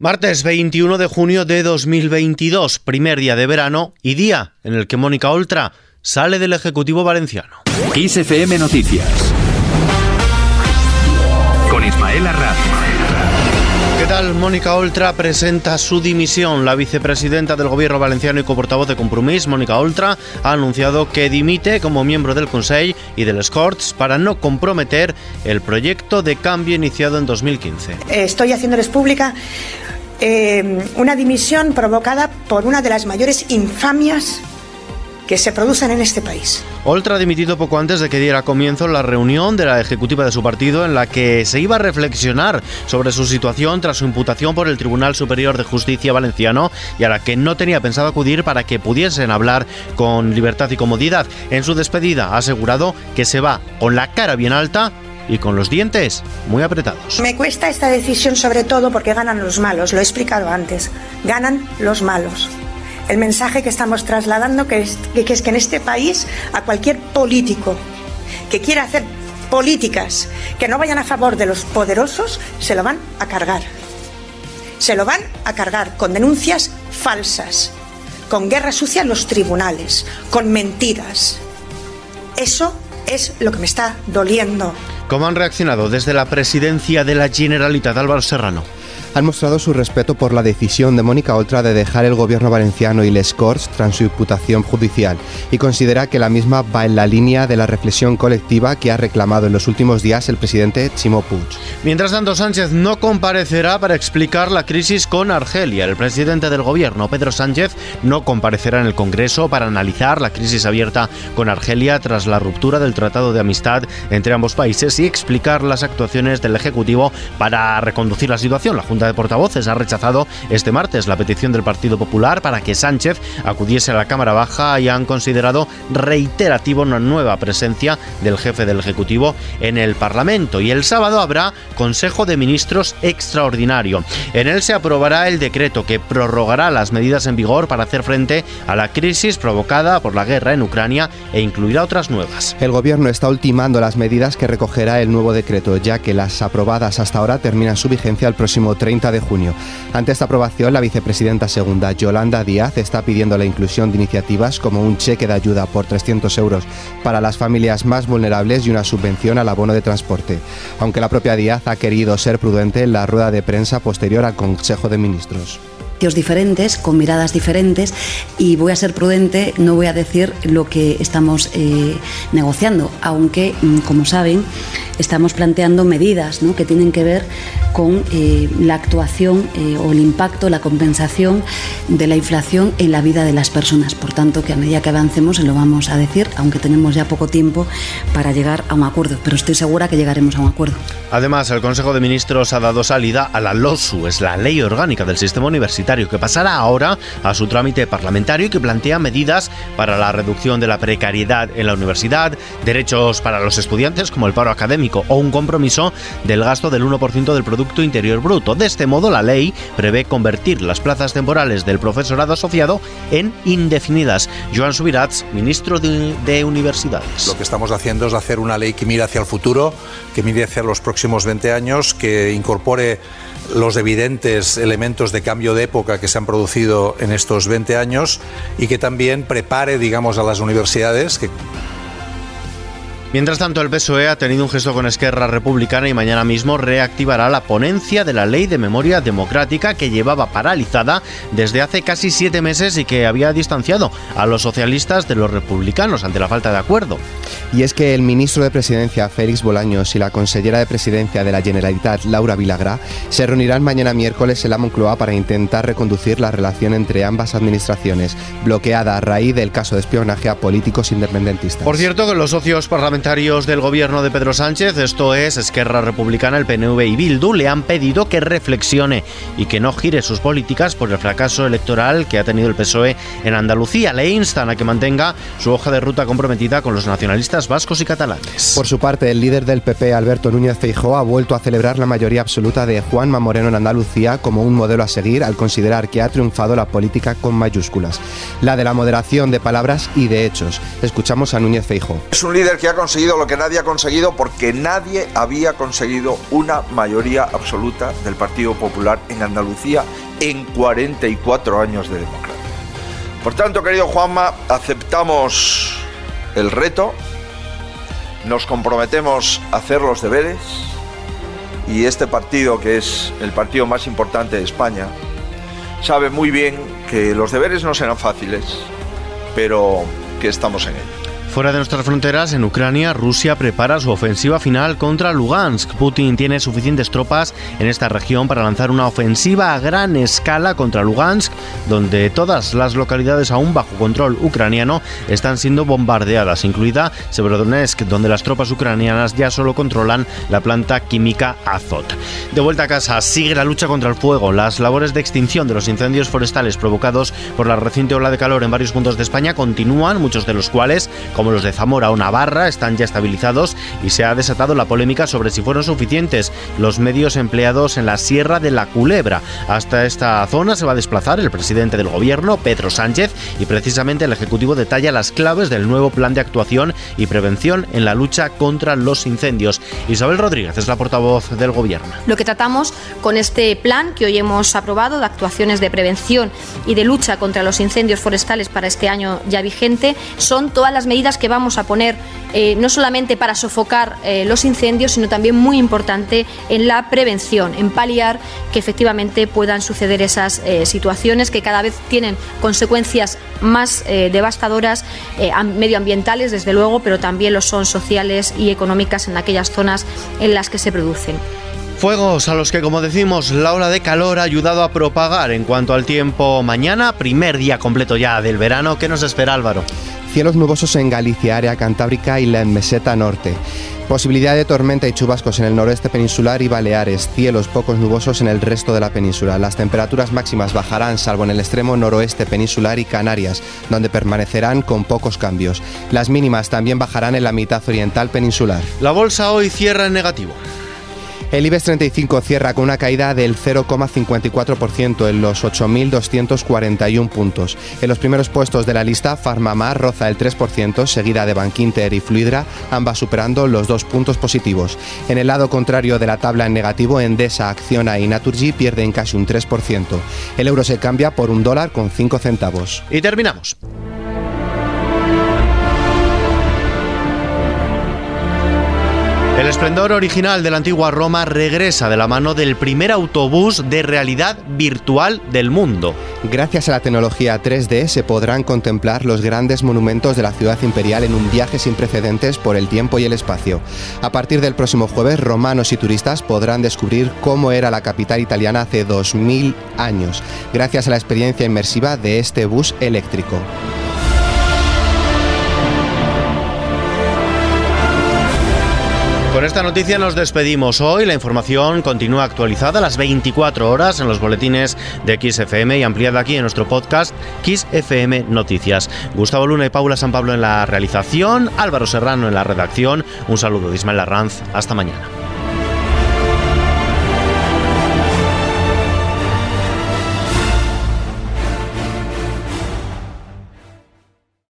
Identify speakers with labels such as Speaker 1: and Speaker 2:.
Speaker 1: Martes 21 de junio de 2022, primer día de verano y día en el que Mónica Oltra sale del Ejecutivo Valenciano.
Speaker 2: XFM Noticias. Con Ismael Arranz.
Speaker 1: ¿Qué tal? Mónica Oltra presenta su dimisión. La vicepresidenta del Gobierno valenciano y coportavoz de Compromís, Mónica Oltra, ha anunciado que dimite como miembro del Consejo y del Escorts para no comprometer el proyecto de cambio iniciado en 2015.
Speaker 3: Estoy haciéndoles pública eh, una dimisión provocada por una de las mayores infamias que se producen en este país.
Speaker 1: Oltra ha dimitido poco antes de que diera comienzo la reunión de la ejecutiva de su partido en la que se iba a reflexionar sobre su situación tras su imputación por el Tribunal Superior de Justicia valenciano y a la que no tenía pensado acudir para que pudiesen hablar con libertad y comodidad. En su despedida ha asegurado que se va con la cara bien alta y con los dientes muy apretados.
Speaker 3: Me cuesta esta decisión sobre todo porque ganan los malos, lo he explicado antes, ganan los malos. El mensaje que estamos trasladando que es, que es que en este país a cualquier político que quiera hacer políticas que no vayan a favor de los poderosos, se lo van a cargar. Se lo van a cargar con denuncias falsas, con guerra sucia en los tribunales, con mentiras. Eso es lo que me está doliendo.
Speaker 1: ¿Cómo han reaccionado desde la presidencia de la Generalitat Álvaro Serrano?
Speaker 4: Han mostrado su respeto por la decisión de Mónica Oltra de dejar el gobierno valenciano y les Corts tras su imputación judicial y considera que la misma va en la línea de la reflexión colectiva que ha reclamado en los últimos días el presidente Chimo Puig.
Speaker 1: Mientras tanto, Sánchez no comparecerá para explicar la crisis con Argelia. El presidente del gobierno, Pedro Sánchez, no comparecerá en el Congreso para analizar la crisis abierta con Argelia tras la ruptura del Tratado de Amistad entre ambos países y explicar las actuaciones del Ejecutivo para reconducir la situación. La Junta de Portavoces ha rechazado este martes la petición del Partido Popular para que Sánchez acudiese a la Cámara Baja y han considerado reiterativo una nueva presencia del jefe del Ejecutivo en el Parlamento. Y el sábado habrá Consejo de Ministros extraordinario. En él se aprobará el decreto que prorrogará las medidas en vigor para hacer frente a la crisis provocada por la guerra en Ucrania e incluirá otras nuevas.
Speaker 4: El gobierno está ultimando las medidas que recogerá el nuevo decreto, ya que las aprobadas hasta ahora terminan su vigencia el próximo 30 de junio. Ante esta aprobación, la vicepresidenta segunda, Yolanda Díaz, está pidiendo la inclusión de iniciativas como un cheque de ayuda por 300 euros para las familias más vulnerables y una subvención al abono de transporte, aunque la propia Díaz ha querido ser prudente en la rueda de prensa posterior al Consejo de Ministros
Speaker 5: diferentes, con miradas diferentes y voy a ser prudente, no voy a decir lo que estamos eh, negociando, aunque, mm, como saben, estamos planteando medidas que tienen que ver con eh, la actuación eh, o el impacto, la compensación de la inflación en la vida de las personas. Por tanto, que a medida que avancemos se lo vamos a decir, aunque tenemos ya poco tiempo para llegar a un acuerdo, pero estoy segura que llegaremos a un acuerdo.
Speaker 1: Además, el Consejo de Ministros ha dado salida a la LOSU, es la Ley Orgánica del Sistema Universitario, que pasará ahora a su trámite parlamentario y que plantea medidas para la reducción de la precariedad en la universidad, derechos para los estudiantes como el paro académico o un compromiso del gasto del 1% del Producto Interior Bruto. De este modo, la ley prevé convertir las plazas temporales del profesorado asociado en indefinidas. Joan Subirats, ministro de, de Universidades.
Speaker 6: Lo que estamos haciendo es hacer una ley que mire hacia el futuro, que mire hacia los próximos 20 años, que incorpore los evidentes elementos de cambio de época que se han producido en estos 20 años y que también prepare, digamos, a las universidades que
Speaker 1: Mientras tanto, el PSOE ha tenido un gesto con Esquerra Republicana y mañana mismo reactivará la ponencia de la Ley de Memoria Democrática que llevaba paralizada desde hace casi siete meses y que había distanciado a los socialistas de los republicanos ante la falta de acuerdo.
Speaker 4: Y es que el ministro de Presidencia, Félix Bolaños, y la consellera de Presidencia de la Generalitat, Laura Vilagrá, se reunirán mañana miércoles en la Moncloa para intentar reconducir la relación entre ambas administraciones, bloqueada a raíz del caso de espionaje a políticos independentistas.
Speaker 1: Por cierto, que los socios parlamentarios parlamentarios del gobierno de Pedro Sánchez, esto es Esquerra Republicana, el PNV y Bildu, le han pedido que reflexione y que no gire sus políticas por el fracaso electoral que ha tenido el PSOE en Andalucía. Le instan a que mantenga su hoja de ruta comprometida con los nacionalistas vascos y catalanes.
Speaker 4: Por su parte, el líder del PP, Alberto Núñez Feijóo, ha vuelto a celebrar la mayoría absoluta de Juanma Moreno en Andalucía como un modelo a seguir al considerar que ha triunfado la política con mayúsculas, la de la moderación de palabras y de hechos. Escuchamos a Núñez Feijóo.
Speaker 7: Es un líder que ha conseguido lo que nadie ha conseguido porque nadie había conseguido una mayoría absoluta del Partido Popular en Andalucía en 44 años de democracia. Por tanto, querido Juanma, aceptamos el reto, nos comprometemos a hacer los deberes y este partido, que es el partido más importante de España, sabe muy bien que los deberes no serán fáciles, pero que estamos en ello.
Speaker 1: Fuera de nuestras fronteras, en Ucrania, Rusia prepara su ofensiva final contra Lugansk. Putin tiene suficientes tropas en esta región para lanzar una ofensiva a gran escala contra Lugansk, donde todas las localidades aún bajo control ucraniano están siendo bombardeadas, incluida Severodonetsk, donde las tropas ucranianas ya solo controlan la planta química Azot. De vuelta a casa, sigue la lucha contra el fuego. Las labores de extinción de los incendios forestales provocados por la reciente ola de calor en varios puntos de España continúan, muchos de los cuales como los de Zamora o Navarra, están ya estabilizados y se ha desatado la polémica sobre si fueron suficientes los medios empleados en la Sierra de la Culebra. Hasta esta zona se va a desplazar el presidente del gobierno, Pedro Sánchez, y precisamente el Ejecutivo detalla las claves del nuevo plan de actuación y prevención en la lucha contra los incendios. Isabel Rodríguez es la portavoz del gobierno.
Speaker 8: Lo que tratamos con este plan que hoy hemos aprobado de actuaciones de prevención y de lucha contra los incendios forestales para este año ya vigente son todas las que vamos a poner eh, no solamente para sofocar eh, los incendios, sino también muy importante en la prevención, en paliar que efectivamente puedan suceder esas eh, situaciones que cada vez tienen consecuencias más devastadoras medioambientales, desde luego, pero también lo son sociales y económicas en aquellas zonas en las que se producen.
Speaker 1: Fuegos a los que, como decimos, la ola de calor ha ayudado a propagar en cuanto al tiempo mañana, primer día completo ya del verano. ¿Qué nos espera Álvaro?
Speaker 4: Cielos nubosos en Galicia, área cantábrica y la meseta norte. Posibilidad de tormenta y chubascos en el noroeste peninsular y Baleares, cielos pocos nubosos en el resto de la península. Las temperaturas máximas bajarán salvo en el extremo noroeste peninsular y Canarias, donde permanecerán con pocos cambios. Las mínimas también bajarán en la mitad oriental peninsular.
Speaker 1: La bolsa hoy cierra en negativo.
Speaker 4: El IBEX 35 cierra con una caída del 0,54% en los 8.241 puntos. En los primeros puestos de la lista, Farmamar roza el 3%, seguida de Bankinter y Fluidra, ambas superando los dos puntos positivos. En el lado contrario de la tabla en negativo, Endesa, Acciona y Naturgy pierden casi un 3%. El euro se cambia por un dólar con 5 centavos.
Speaker 1: Y terminamos. El esplendor original de la antigua Roma regresa de la mano del primer autobús de realidad virtual del mundo.
Speaker 4: Gracias a la tecnología 3D se podrán contemplar los grandes monumentos de la ciudad imperial en un viaje sin precedentes por el tiempo y el espacio. A partir del próximo jueves, romanos y turistas podrán descubrir cómo era la capital italiana hace 2000 años, gracias a la experiencia inmersiva de este bus eléctrico.
Speaker 1: Con esta noticia nos despedimos hoy. La información continúa actualizada a las 24 horas en los boletines de XFM y ampliada aquí en nuestro podcast XFM Noticias. Gustavo Luna y Paula San Pablo en la realización, Álvaro Serrano en la redacción. Un saludo de Ismael Arranz. Hasta mañana.